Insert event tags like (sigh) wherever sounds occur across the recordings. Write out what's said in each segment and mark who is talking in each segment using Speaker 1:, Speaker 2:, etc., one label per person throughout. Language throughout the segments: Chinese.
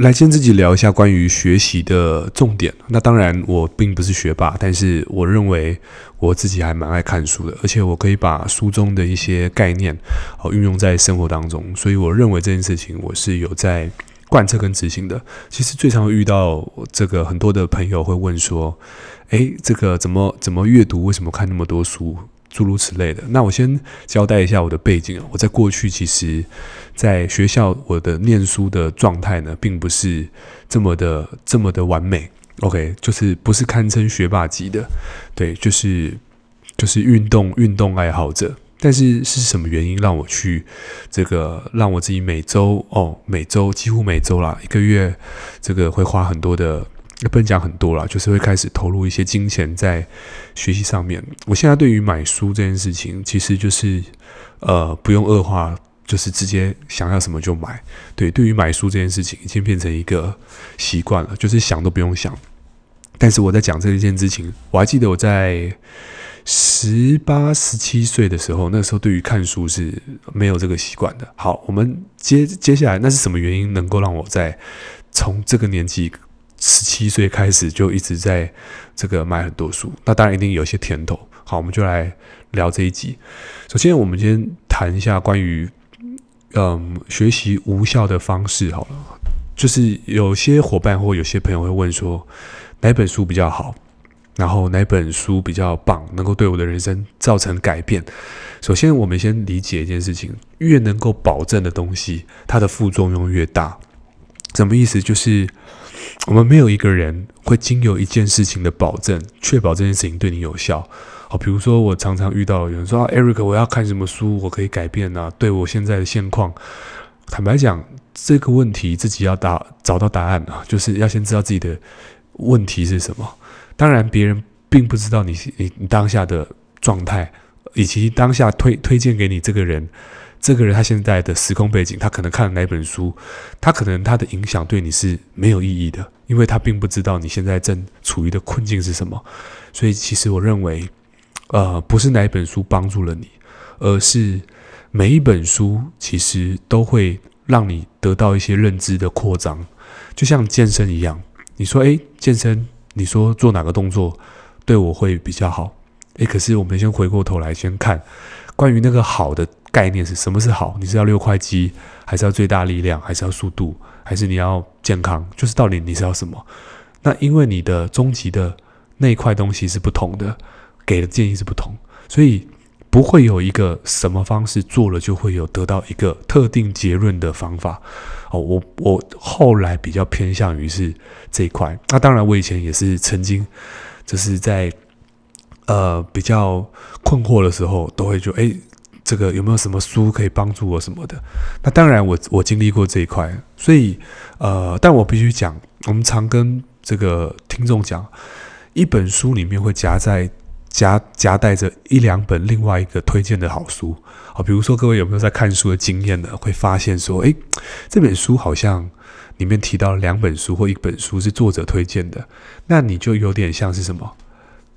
Speaker 1: 来先自己聊一下关于学习的重点。那当然，我并不是学霸，但是我认为我自己还蛮爱看书的，而且我可以把书中的一些概念哦运用在生活当中。所以我认为这件事情我是有在贯彻跟执行的。其实最常遇到这个很多的朋友会问说：“诶，这个怎么怎么阅读？为什么看那么多书？”诸如此类的。那我先交代一下我的背景啊。我在过去其实，在学校我的念书的状态呢，并不是这么的这么的完美。OK，就是不是堪称学霸级的，对，就是就是运动运动爱好者。但是是什么原因让我去这个让我自己每周哦每周几乎每周啦一个月这个会花很多的。也不能讲很多了，就是会开始投入一些金钱在学习上面。我现在对于买书这件事情，其实就是呃不用恶化，就是直接想要什么就买。对，对于买书这件事情，已经变成一个习惯了，就是想都不用想。但是我在讲这一件事情，我还记得我在十八、十七岁的时候，那时候对于看书是没有这个习惯的。好，我们接接下来，那是什么原因能够让我在从这个年纪？十七岁开始就一直在这个买很多书，那当然一定有些甜头。好，我们就来聊这一集。首先，我们先谈一下关于嗯学习无效的方式。好了，就是有些伙伴或有些朋友会问说，哪本书比较好？然后哪本书比较棒，能够对我的人生造成改变？首先，我们先理解一件事情：越能够保证的东西，它的副作用越大。什么意思？就是。我们没有一个人会经由一件事情的保证，确保这件事情对你有效。好，比如说我常常遇到有人说：“啊，Eric，我要看什么书，我可以改变啊？对我现在的现况。”坦白讲，这个问题自己要答找到答案啊，就是要先知道自己的问题是什么。当然，别人并不知道你你你当下的状态，以及当下推推荐给你这个人。这个人他现在的时空背景，他可能看了哪本书，他可能他的影响对你是没有意义的，因为他并不知道你现在正处于的困境是什么。所以，其实我认为，呃，不是哪一本书帮助了你，而是每一本书其实都会让你得到一些认知的扩张，就像健身一样。你说，诶，健身，你说做哪个动作对我会比较好？诶，可是我们先回过头来先看关于那个好的。概念是什么是好？你是要六块肌，还是要最大力量，还是要速度，还是你要健康？就是到底你是要什么？那因为你的终极的那一块东西是不同的，给的建议是不同，所以不会有一个什么方式做了就会有得到一个特定结论的方法。哦，我我后来比较偏向于是这一块。那当然，我以前也是曾经就是在呃比较困惑的时候，都会就诶。这个有没有什么书可以帮助我什么的？那当然我，我经历过这一块，所以呃，但我必须讲，我们常跟这个听众讲，一本书里面会夹在夹夹带着一两本另外一个推荐的好书。好，比如说各位有没有在看书的经验呢？会发现说，诶，这本书好像里面提到两本书或一本书是作者推荐的，那你就有点像是什么？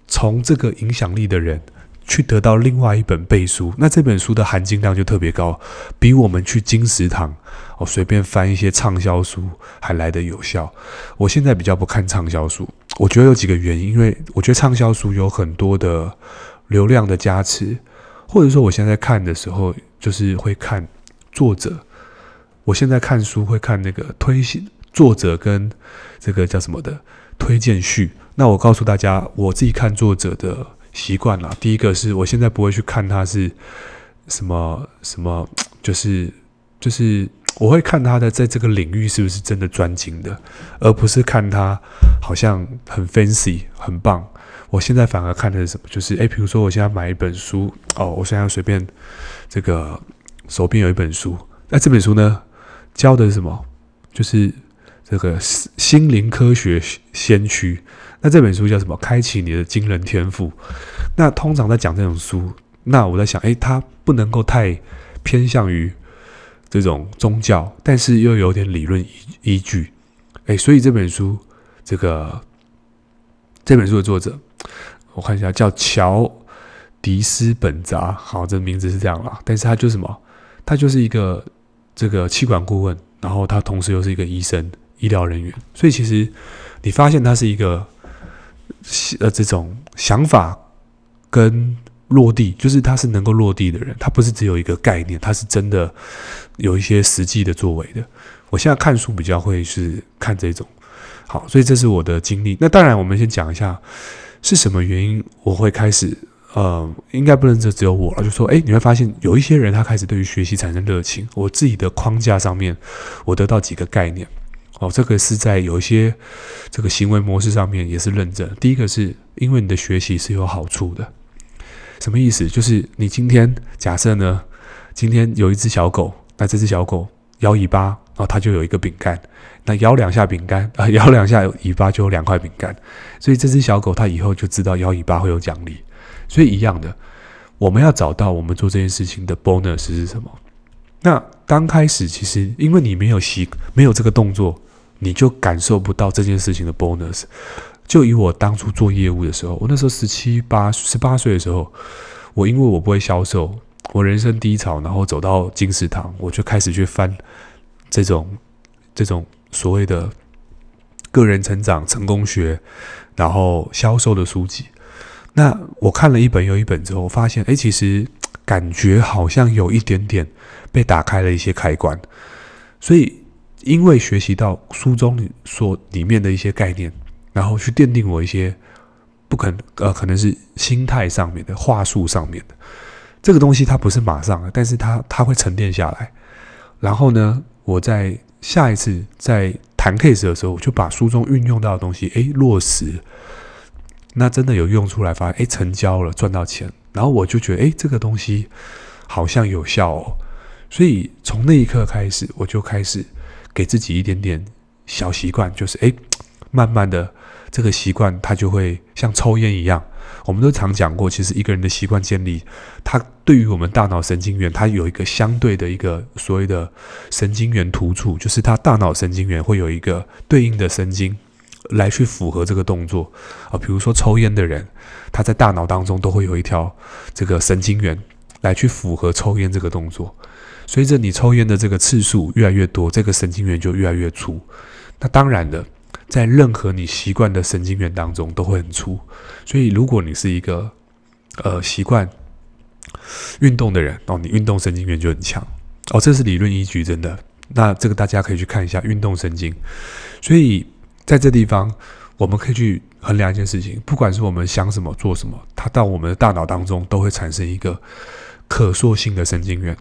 Speaker 1: 从这个影响力的人。去得到另外一本背书，那这本书的含金量就特别高，比我们去金石堂哦随便翻一些畅销书还来得有效。我现在比较不看畅销书，我觉得有几个原因，因为我觉得畅销书有很多的流量的加持，或者说我现在看的时候就是会看作者，我现在看书会看那个推荐作者跟这个叫什么的推荐序。那我告诉大家，我自己看作者的。习惯了，第一个是我现在不会去看他是什么什么，就是就是我会看他的在这个领域是不是真的专精的，而不是看他好像很 fancy 很棒。我现在反而看的是什么？就是诶，比如说我现在买一本书哦，我现在随便这个手边有一本书，那这本书呢教的是什么？就是这个心灵科学先驱。那这本书叫什么？开启你的惊人天赋。那通常在讲这种书，那我在想，诶，它不能够太偏向于这种宗教，但是又有点理论依依据。诶，所以这本书，这个这本书的作者，我看一下，叫乔迪斯本扎。好，这名字是这样啦。但是他就是什么？他就是一个这个气管顾问，然后他同时又是一个医生，医疗人员。所以其实你发现他是一个呃这种想法跟落地，就是他是能够落地的人，他不是只有一个概念，他是真的有一些实际的作为的。我现在看书比较会是看这种，好，所以这是我的经历。那当然，我们先讲一下是什么原因我会开始，呃，应该不能只只有我了，就说，哎，你会发现有一些人他开始对于学习产生热情。我自己的框架上面，我得到几个概念，哦，这个是在有一些这个行为模式上面也是认证。第一个是因为你的学习是有好处的。什么意思？就是你今天假设呢，今天有一只小狗，那这只小狗摇尾巴，然后它就有一个饼干，那摇两下饼干啊，摇两下尾巴就有两块饼干，所以这只小狗它以后就知道摇尾巴会有奖励。所以一样的，我们要找到我们做这件事情的 bonus 是什么？那刚开始其实因为你没有习，没有这个动作，你就感受不到这件事情的 bonus。就以我当初做业务的时候，我那时候十七八、十八岁的时候，我因为我不会销售，我人生低潮，然后走到金石堂，我就开始去翻这种这种所谓的个人成长、成功学，然后销售的书籍。那我看了一本又一本之后，发现，哎，其实感觉好像有一点点被打开了一些开关。所以，因为学习到书中所里面的一些概念。然后去奠定我一些不可能呃，可能是心态上面的话术上面的这个东西，它不是马上的，但是它它会沉淀下来。然后呢，我在下一次在谈 case 的时候，我就把书中运用到的东西，哎，落实，那真的有用出来，发现哎，成交了，赚到钱。然后我就觉得，哎，这个东西好像有效哦。所以从那一刻开始，我就开始给自己一点点小习惯，就是哎，慢慢的。这个习惯，它就会像抽烟一样。我们都常讲过，其实一个人的习惯建立，它对于我们大脑神经元，它有一个相对的一个所谓的神经元突触，就是它大脑神经元会有一个对应的神经来去符合这个动作啊。比如说抽烟的人，他在大脑当中都会有一条这个神经元来去符合抽烟这个动作。随着你抽烟的这个次数越来越多，这个神经元就越来越粗。那当然了。在任何你习惯的神经元当中都会很粗，所以如果你是一个呃习惯运动的人哦，你运动神经元就很强哦，这是理论依据，真的。那这个大家可以去看一下运动神经。所以在这地方，我们可以去衡量一件事情，不管是我们想什么做什么，它到我们的大脑当中都会产生一个可塑性的神经元。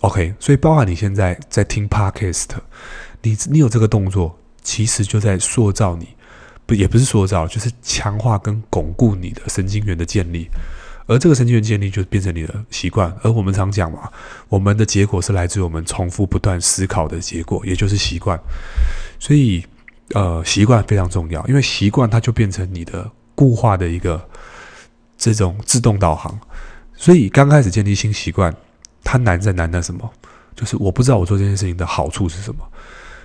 Speaker 1: OK，所以包含你现在在听 Podcast，你你有这个动作。其实就在塑造你，不也不是塑造，就是强化跟巩固你的神经元的建立，而这个神经元建立就变成你的习惯。而我们常讲嘛，我们的结果是来自于我们重复不断思考的结果，也就是习惯。所以，呃，习惯非常重要，因为习惯它就变成你的固化的一个这种自动导航。所以刚开始建立新习惯，它难在难在什么？就是我不知道我做这件事情的好处是什么。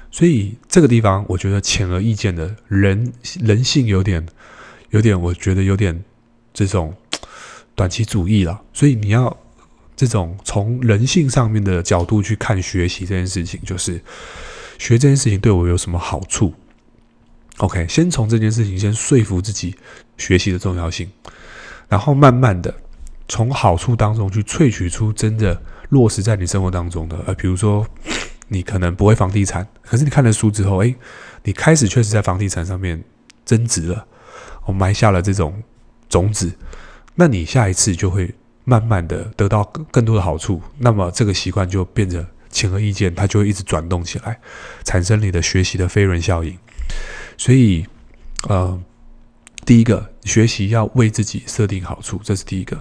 Speaker 1: 所以这个地方，我觉得显而易见的人人性有点，有点，我觉得有点这种 (tsk) 短期主义了。所以你要这种从人性上面的角度去看学习这件事情，就是学这件事情对我有什么好处？OK，先从这件事情先说服自己学习的重要性，然后慢慢的从好处当中去萃取出真的落实在你生活当中的，呃，比如说。你可能不会房地产，可是你看了书之后，哎，你开始确实在房地产上面增值了，我埋下了这种种子，那你下一次就会慢慢的得到更多的好处，那么这个习惯就变得显而易见，它就会一直转动起来，产生你的学习的飞轮效应。所以，呃，第一个学习要为自己设定好处，这是第一个。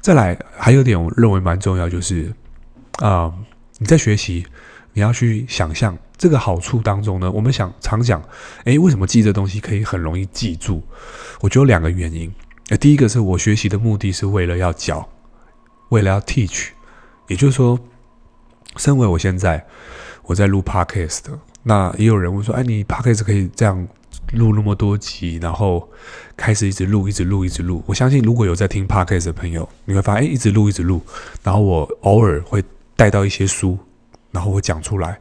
Speaker 1: 再来，还有点我认为蛮重要，就是啊，你在学习。你要去想象这个好处当中呢，我们想常讲，诶，为什么记这东西可以很容易记住？我觉得有两个原因。呃，第一个是我学习的目的是为了要教，为了要 teach，也就是说，身为我现在我在录 podcast，那也有人问说，哎，你 podcast 可以这样录那么多集，然后开始一直录，一直录，一直录。我相信如果有在听 podcast 的朋友，你会发现，哎，一直录，一直录，然后我偶尔会带到一些书。然后我讲出来，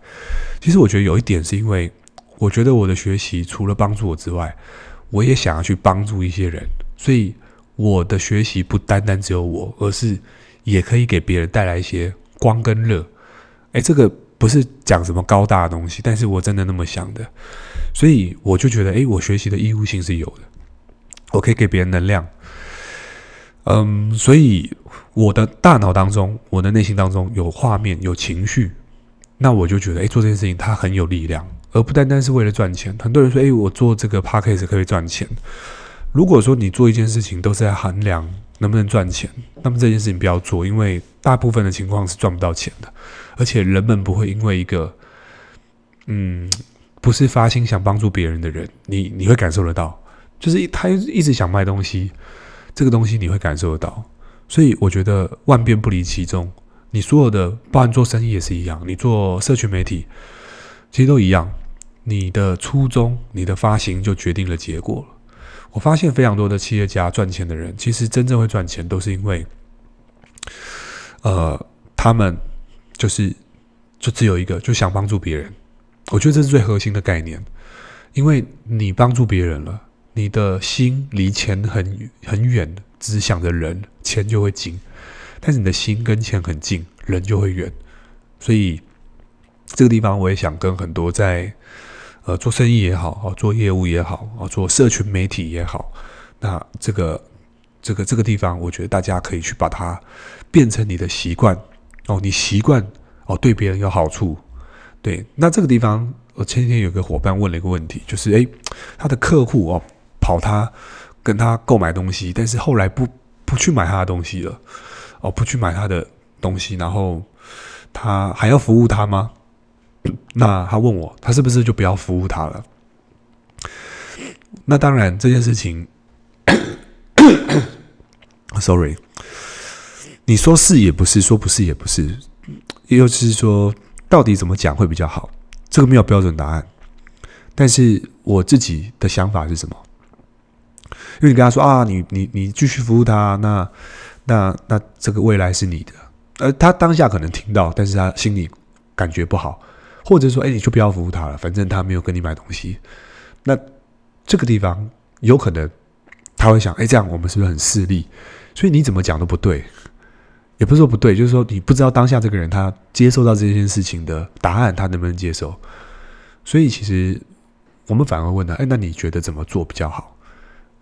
Speaker 1: 其实我觉得有一点是因为我觉得我的学习除了帮助我之外，我也想要去帮助一些人，所以我的学习不单单只有我，而是也可以给别人带来一些光跟热。哎，这个不是讲什么高大的东西，但是我真的那么想的，所以我就觉得，哎，我学习的义务性是有的，我可以给别人能量。嗯，所以我的大脑当中，我的内心当中有画面，有情绪，那我就觉得，哎，做这件事情它很有力量。而不单单是为了赚钱。很多人说：“诶，我做这个 podcast 可以赚钱。”如果说你做一件事情都是在衡量能不能赚钱，那么这件事情不要做，因为大部分的情况是赚不到钱的。而且人们不会因为一个，嗯，不是发心想帮助别人的人，你你会感受得到，就是他一直想卖东西，这个东西你会感受得到。所以我觉得万变不离其宗，你所有的，包含做生意也是一样，你做社群媒体。其实都一样，你的初衷、你的发行就决定了结果了。我发现非常多的企业家赚钱的人，其实真正会赚钱，都是因为，呃，他们就是就只有一个，就想帮助别人。我觉得这是最核心的概念，因为你帮助别人了，你的心离钱很很远，只想着人，钱就会近；但是你的心跟钱很近，人就会远。所以。这个地方我也想跟很多在呃做生意也好啊，做业务也好啊，做社群媒体也好，那这个这个这个地方，我觉得大家可以去把它变成你的习惯哦，你习惯哦对别人有好处，对。那这个地方，我前几天有个伙伴问了一个问题，就是诶，他的客户哦跑他跟他购买东西，但是后来不不去买他的东西了，哦不去买他的东西，然后他还要服务他吗？(coughs) 那他问我，他是不是就不要服务他了？那当然，这件事情，(coughs) sorry，你说是也不是，说不是也不是，又是说到底怎么讲会比较好？这个没有标准答案。但是我自己的想法是什么？因为你跟他说啊，你你你继续服务他，那那那这个未来是你的。呃，他当下可能听到，但是他心里感觉不好。或者说，哎，你就不要服务他了，反正他没有跟你买东西。那这个地方有可能他会想，哎，这样我们是不是很势利？所以你怎么讲都不对，也不是说不对，就是说你不知道当下这个人他接受到这件事情的答案，他能不能接受？所以其实我们反而问他，哎，那你觉得怎么做比较好？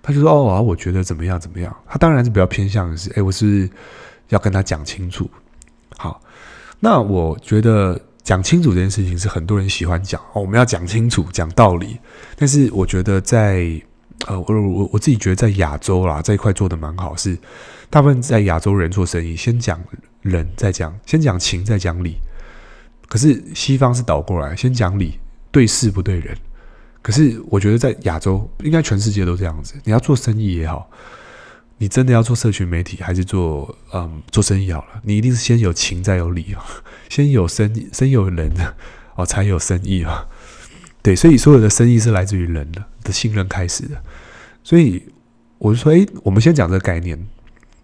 Speaker 1: 他就说，哦，我觉得怎么样怎么样。他当然是比较偏向的是，哎，我是要跟他讲清楚。好，那我觉得。讲清楚这件事情是很多人喜欢讲哦，我们要讲清楚、讲道理。但是我觉得在呃，我我我自己觉得在亚洲啦这一块做的蛮好，是大部分在亚洲人做生意，先讲人再讲，先讲情再讲理。可是西方是倒过来，先讲理，对事不对人。可是我觉得在亚洲，应该全世界都这样子。你要做生意也好。你真的要做社群媒体，还是做嗯做生意好了？你一定是先有情再有理啊，(laughs) 先有生意，先有人哦，才有生意啊。对，所以所有的生意是来自于人的的信任开始的。所以我就说，诶，我们先讲这个概念。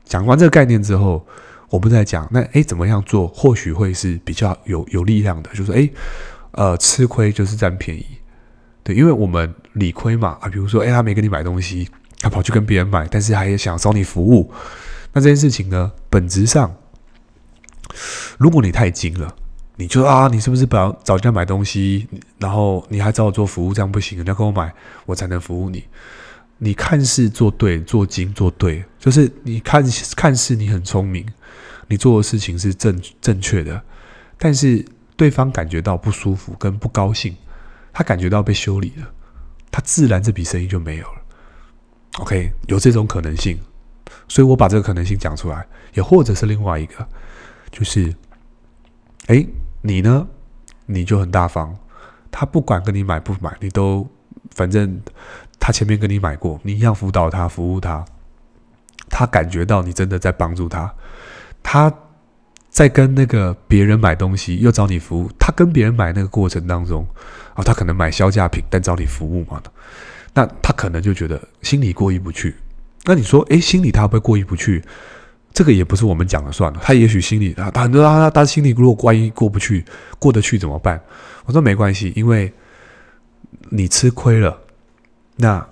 Speaker 1: 讲完这个概念之后，我们再讲那诶怎么样做，或许会是比较有有力量的。就是诶，呃，吃亏就是占便宜。对，因为我们理亏嘛啊，比如说诶，他没给你买东西。他跑去跟别人买，但是还想找你服务，那这件事情呢？本质上，如果你太精了，你就啊，你是不是不要找人家买东西，然后你还找我做服务，这样不行，人家跟我买，我才能服务你。你看似做对，做精做对，就是你看看似你很聪明，你做的事情是正正确的，但是对方感觉到不舒服跟不高兴，他感觉到被修理了，他自然这笔生意就没有了。OK，有这种可能性，所以我把这个可能性讲出来，也或者是另外一个，就是，哎，你呢，你就很大方，他不管跟你买不买，你都反正他前面跟你买过，你一样辅导他，服务他，他感觉到你真的在帮助他，他在跟那个别人买东西，又找你服务，他跟别人买那个过程当中，啊，他可能买削价品，但找你服务嘛。那他可能就觉得心里过意不去。那你说，诶，心里他会不会过意不去？这个也不是我们讲了算了。他也许心里他他很多他他心里如果万一过不去，过得去怎么办？我说没关系，因为你吃亏了，那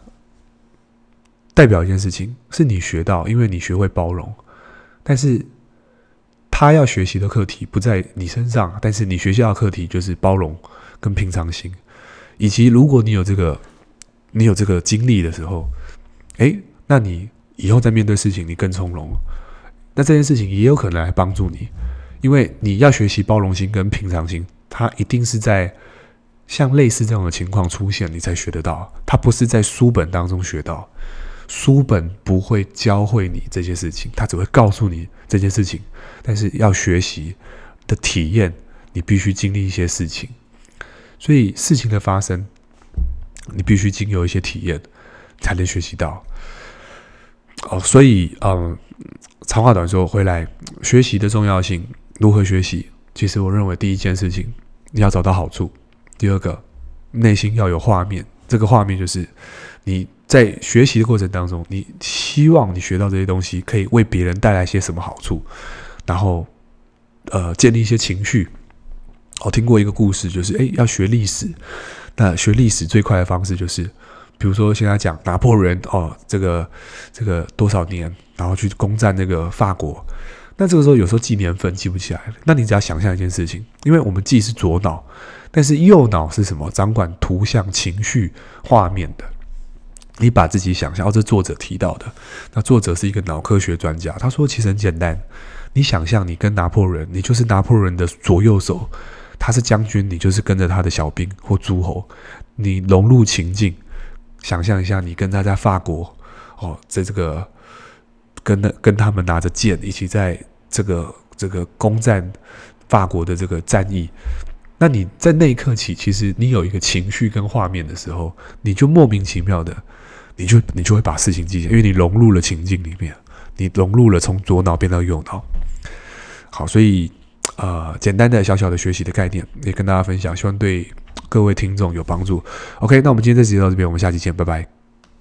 Speaker 1: 代表一件事情是你学到，因为你学会包容。但是他要学习的课题不在你身上，但是你学校的课题就是包容跟平常心，以及如果你有这个你有这个经历的时候，诶，那你以后在面对事情你更从容。那这件事情也有可能来帮助你，因为你要学习包容心跟平常心，它一定是在。像类似这样的情况出现，你才学得到。他不是在书本当中学到，书本不会教会你这些事情，他只会告诉你这件事情。但是要学习的体验，你必须经历一些事情。所以事情的发生，你必须经由一些体验，才能学习到。哦，所以嗯，长话短说，回来学习的重要性，如何学习？其实我认为第一件事情，你要找到好处。第二个，内心要有画面。这个画面就是你在学习的过程当中，你希望你学到这些东西可以为别人带来些什么好处，然后呃，建立一些情绪。我听过一个故事，就是诶，要学历史，那学历史最快的方式就是，比如说现在讲拿破仑哦，这个这个多少年，然后去攻占那个法国，那这个时候有时候记年份记不起来了，那你只要想象一件事情，因为我们记是左脑。但是右脑是什么？掌管图像、情绪、画面的。你把自己想象，哦，这作者提到的。那作者是一个脑科学专家，他说其实很简单。你想象你跟拿破仑，你就是拿破仑的左右手，他是将军，你就是跟着他的小兵或诸侯。你融入情境，想象一下，你跟他在法国，哦，在这个跟那跟他们拿着剑一起在这个这个攻占法国的这个战役。那你在那一刻起，其实你有一个情绪跟画面的时候，你就莫名其妙的，你就你就会把事情记下，因为你融入了情境里面，你融入了从左脑变到右脑。好，所以呃，简单的小小的学习的概念也跟大家分享，希望对各位听众有帮助。OK，那我们今天这集就到这边，我们下期见，拜拜。